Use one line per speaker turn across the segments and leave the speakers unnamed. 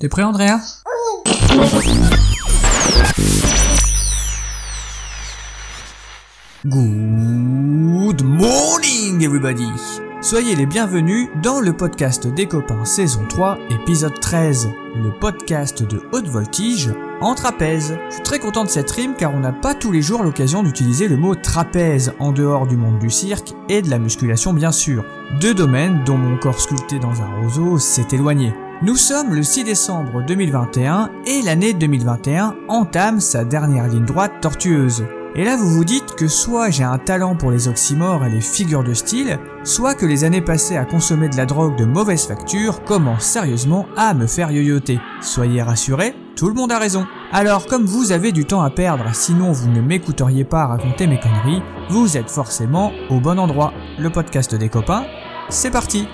T'es prêt Andrea? Good morning everybody Soyez les bienvenus dans le podcast des copains saison 3 épisode 13, le podcast de haute voltige en trapèze. Je suis très content de cette rime car on n'a pas tous les jours l'occasion d'utiliser le mot trapèze en dehors du monde du cirque et de la musculation bien sûr. Deux domaines dont mon corps sculpté dans un roseau s'est éloigné. Nous sommes le 6 décembre 2021 et l'année 2021 entame sa dernière ligne droite tortueuse. Et là, vous vous dites que soit j'ai un talent pour les oxymores et les figures de style, soit que les années passées à consommer de la drogue de mauvaise facture commencent sérieusement à me faire yoyoter. Soyez rassurés, tout le monde a raison. Alors, comme vous avez du temps à perdre, sinon vous ne m'écouteriez pas raconter mes conneries, vous êtes forcément au bon endroit. Le podcast des copains, c'est parti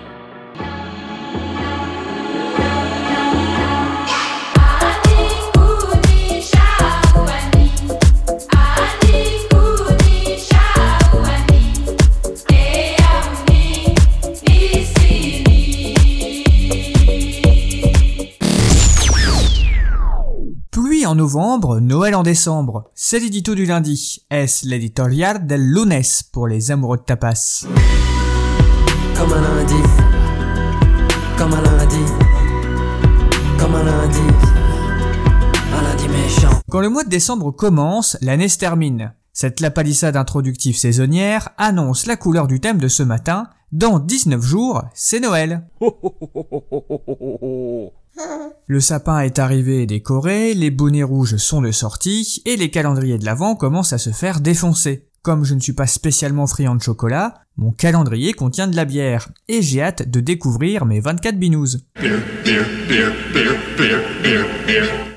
en novembre, Noël en décembre. C'est l'édito du lundi. Est l'éditorial del lunes pour les amoureux de tapas. Comme un lundi, comme un lundi, comme un lundi, un lundi méchant. Quand le mois de décembre commence, l'année se termine. Cette lapalissade introductive saisonnière annonce la couleur du thème de ce matin. Dans 19 jours, c'est Noël. Le sapin est arrivé et décoré, les bonnets rouges sont de sortie, et les calendriers de l'Avent commencent à se faire défoncer. Comme je ne suis pas spécialement friand de chocolat, mon calendrier contient de la bière, et j'ai hâte de découvrir mes 24 binous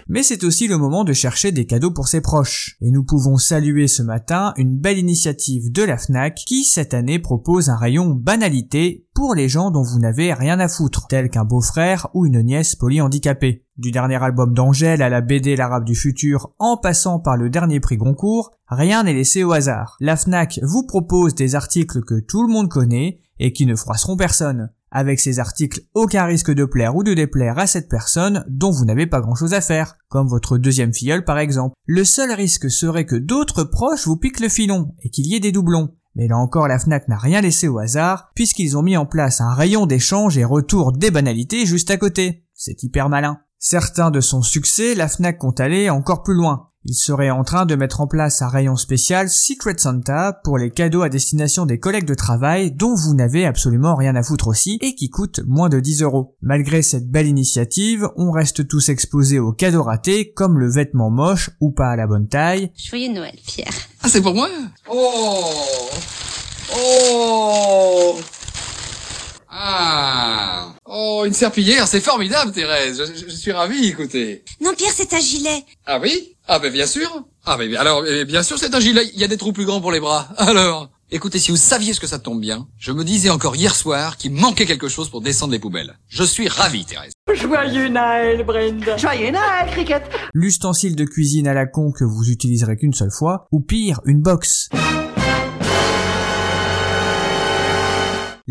mais c'est aussi le moment de chercher des cadeaux pour ses proches. Et nous pouvons saluer ce matin une belle initiative de la FNAC qui cette année propose un rayon banalité pour les gens dont vous n'avez rien à foutre, tel qu'un beau-frère ou une nièce polyhandicapée. Du dernier album d'Angèle à la BD L'Arabe du futur, en passant par le dernier prix Goncourt, rien n'est laissé au hasard. La FNAC vous propose des articles que tout le monde connaît et qui ne froisseront personne. Avec ces articles, aucun risque de plaire ou de déplaire à cette personne dont vous n'avez pas grand chose à faire, comme votre deuxième filleule par exemple. Le seul risque serait que d'autres proches vous piquent le filon et qu'il y ait des doublons. Mais là encore, la FNAC n'a rien laissé au hasard, puisqu'ils ont mis en place un rayon d'échange et retour des banalités juste à côté. C'est hyper malin. Certains de son succès, la FNAC compte aller encore plus loin. Il serait en train de mettre en place un rayon spécial Secret Santa pour les cadeaux à destination des collègues de travail dont vous n'avez absolument rien à foutre aussi et qui coûtent moins de 10 euros. Malgré cette belle initiative, on reste tous exposés aux cadeaux ratés comme le vêtement moche ou pas à la bonne taille.
Joyeux Noël, Pierre.
Ah, c'est pour moi? Oh Oh Ah Oh, une serpillière, c'est formidable, Thérèse. Je, suis ravi, écoutez.
Non, Pierre, c'est un gilet.
Ah oui Ah ben bien sûr. Ah ben alors, bien sûr, c'est un gilet. Il y a des trous plus grands pour les bras. Alors Écoutez, si vous saviez ce que ça tombe bien, je me disais encore hier soir qu'il manquait quelque chose pour descendre les poubelles. Je suis ravi, Thérèse.
Joyeux Noël, Brenda.
Joyeux Noël, Cricket.
L'ustensile de cuisine à la con que vous utiliserez qu'une seule fois, ou pire, une box.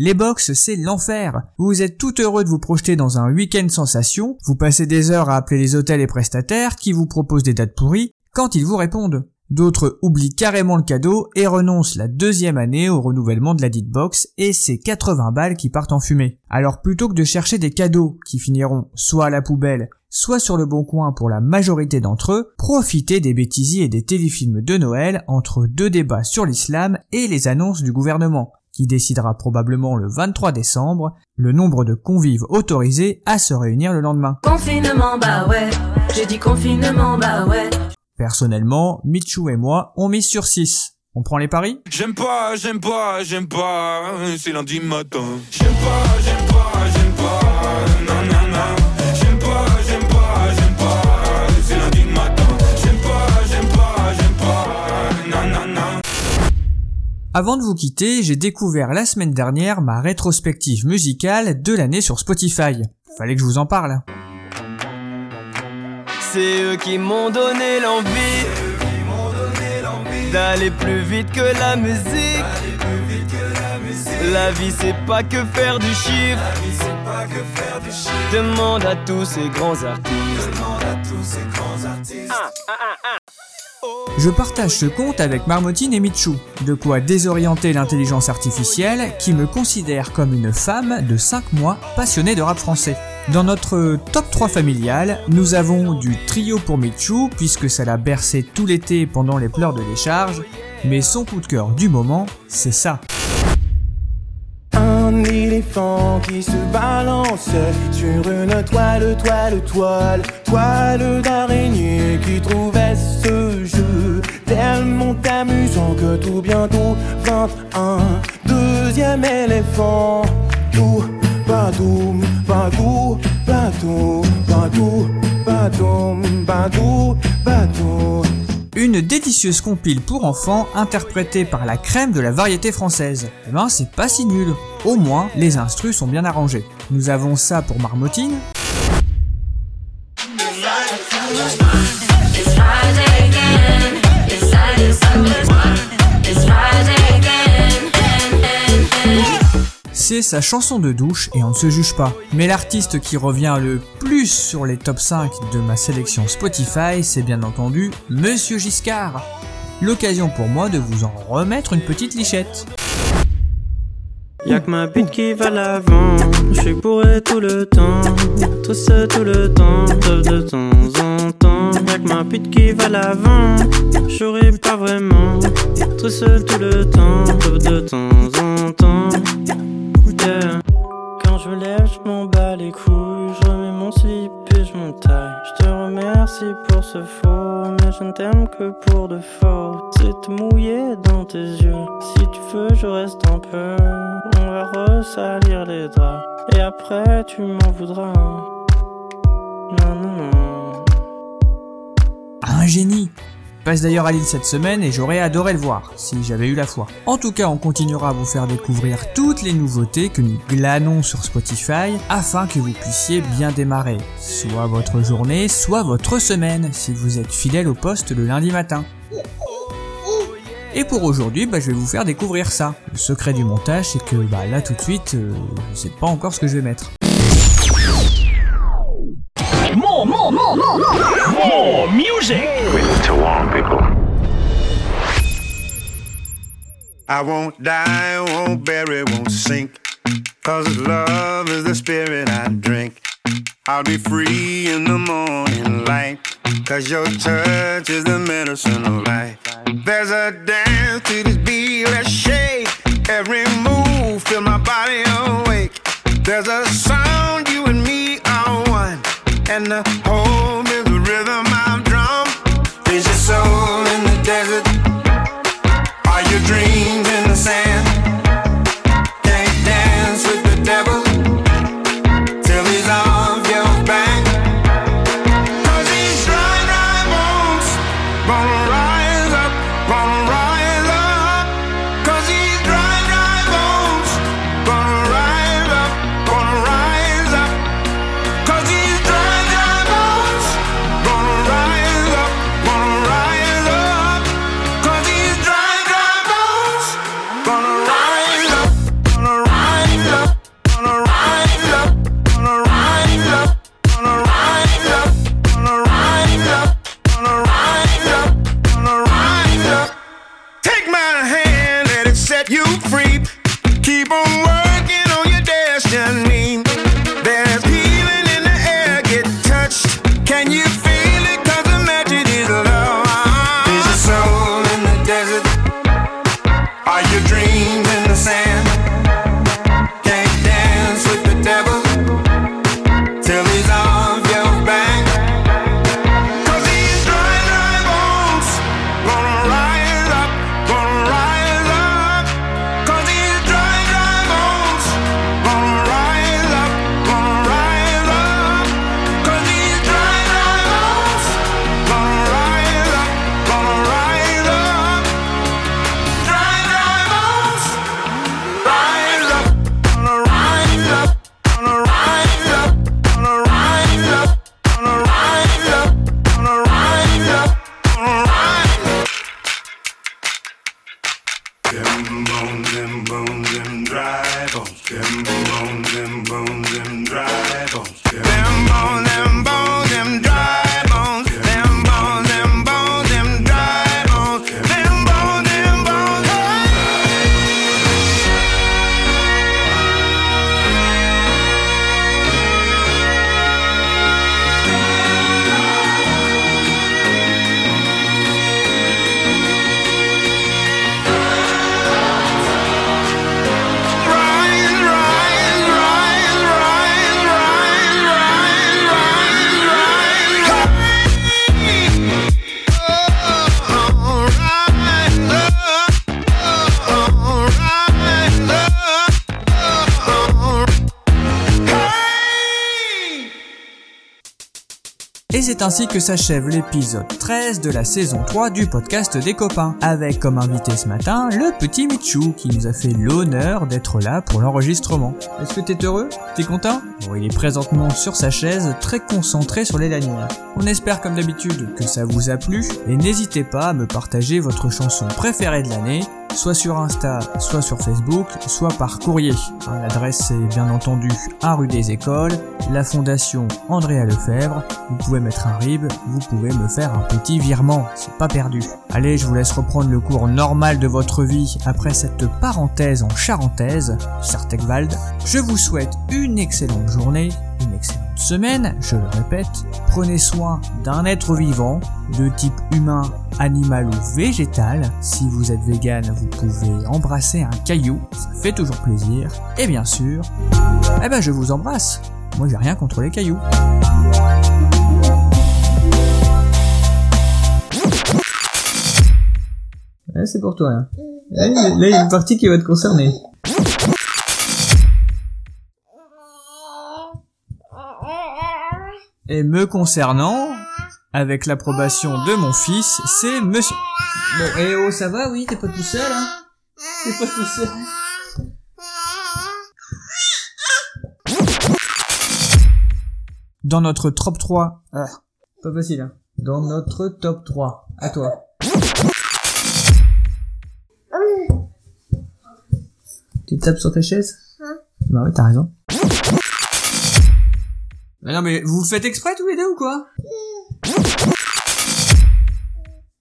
Les box, c'est l'enfer. Vous êtes tout heureux de vous projeter dans un week-end sensation, vous passez des heures à appeler les hôtels et prestataires qui vous proposent des dates pourries, quand ils vous répondent. D'autres oublient carrément le cadeau et renoncent la deuxième année au renouvellement de la dite box et c'est 80 balles qui partent en fumée. Alors plutôt que de chercher des cadeaux qui finiront soit à la poubelle, soit sur le bon coin pour la majorité d'entre eux, profitez des bêtisiers et des téléfilms de Noël entre deux débats sur l'islam et les annonces du gouvernement qui décidera probablement le 23 décembre le nombre de convives autorisés à se réunir le lendemain.
Confinement, bah ouais, j'ai dit confinement, bah ouais.
Personnellement, Michou et moi, on mise sur 6. On prend les paris?
J'aime pas, j'aime pas, j'aime pas, c'est lundi matin. J'aime pas, j'aime pas, j'aime pas, non.
Avant de vous quitter, j'ai découvert la semaine dernière ma rétrospective musicale de l'année sur Spotify. Fallait que je vous en parle.
C'est eux qui m'ont donné l'envie d'aller plus vite que la musique. La vie c'est pas que faire du chiffre. Demande à tous ces grands artistes.
Je partage ce compte avec Marmotine et Michou, de quoi désorienter l'intelligence artificielle qui me considère comme une femme de 5 mois passionnée de rap français. Dans notre top 3 familial, nous avons du trio pour Michou puisque ça l'a bercé tout l'été pendant les pleurs de décharge, mais son coup de cœur du moment, c'est ça.
Tellement amusant que tout bientôt 21 deuxième éléphant tout badoum badou badou badou badoum badou badou
Une délicieuse compile pour enfants interprétée par la crème de la variété française. Eh ben c'est pas si nul. Au moins, les instrus sont bien arrangés. Nous avons ça pour Marmotine, c'est sa chanson de douche et on ne se juge pas. Mais l'artiste qui revient le plus sur les top 5 de ma sélection Spotify, c'est bien entendu Monsieur Giscard. L'occasion pour moi de vous en remettre une petite lichette.
Y'a que ma bite qui va l'avant, je suis bourré tout le temps, tout ça tout le temps, de, de temps en temps. Y'a que ma bite qui va l'avant, j'aurais pas vraiment, tout seul tout le temps, de, de temps en temps. Je me lève, je m'en bats les couilles, je remets mon slip et je m'entaille. Je te remercie pour ce faux, mais je ne t'aime que pour de faux. C'est te mouiller dans tes yeux. Si tu veux, je reste un peu. On va ressalir les draps. Et après, tu m'en voudras. Non, non, non.
Un génie d'ailleurs à Lille cette semaine et j'aurais adoré le voir si j'avais eu la foi. En tout cas, on continuera à vous faire découvrir toutes les nouveautés que nous glanons sur Spotify afin que vous puissiez bien démarrer, soit votre journée, soit votre semaine, si vous êtes fidèle au poste le lundi matin. Et pour aujourd'hui, bah, je vais vous faire découvrir ça. Le secret du montage, c'est que bah, là tout de suite, euh, je sais pas encore ce que je vais mettre.
I won't die, won't bury, won't sink. Cause love is the spirit I drink. I'll be free in the morning light. Cause your touch is the medicine of life. There's a dance to this Are you dreaming the same? them on them, bones, them dry bones. Them bones, them.
Et c'est ainsi que s'achève l'épisode 13 de la saison 3 du podcast des copains, avec comme invité ce matin le petit Michou qui nous a fait l'honneur d'être là pour l'enregistrement. Est-ce que t'es heureux? T'es content? Bon, il est présentement sur sa chaise, très concentré sur les lanières. On espère comme d'habitude que ça vous a plu, et n'hésitez pas à me partager votre chanson préférée de l'année, soit sur Insta, soit sur Facebook, soit par courrier. Hein, L'adresse est bien entendu 1 rue des Écoles, la fondation Andrea Lefebvre. Vous pouvez mettre un rib, vous pouvez me faire un petit virement, c'est pas perdu. Allez, je vous laisse reprendre le cours normal de votre vie après cette parenthèse en charentaise, Sartecwald. Je vous souhaite une excellente journée, une excellente semaine, je le répète. Prenez soin d'un être vivant, de type humain, animal ou végétal. Si vous êtes vegan, vous pouvez embrasser un caillou, ça fait toujours plaisir. Et bien sûr, eh ben je vous embrasse. Moi j'ai rien contre les cailloux. Ouais, c'est pour toi. Là. Là, il y a une partie qui va te concerner. Et me concernant, avec l'approbation de mon fils, c'est monsieur... Bon, eh oh, ça va, oui, t'es pas tout seul, hein T'es pas tout seul. Dans notre top 3... Ah, pas facile, hein Dans notre top 3. À toi. Tu tapes sur ta chaise? Bah oui, t'as raison. Mais non, mais vous le faites exprès tous les deux ou quoi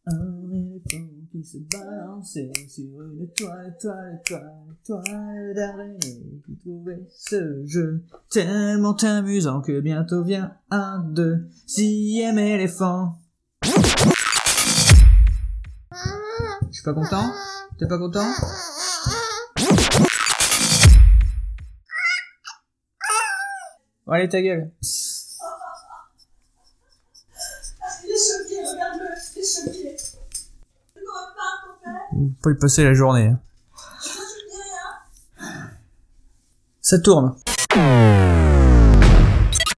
Un éléphant qui se balançait sur une toile, toile, toile, toile d'araignée qui trouvait ce jeu tellement amusant que bientôt vient un deuxième éléphant. Je suis pas content? T'es pas content? Allez, ta gueule.
Il est choqué, regarde-le, il est choqué.
Vous pouvez y passer la journée. hein. Ça tourne.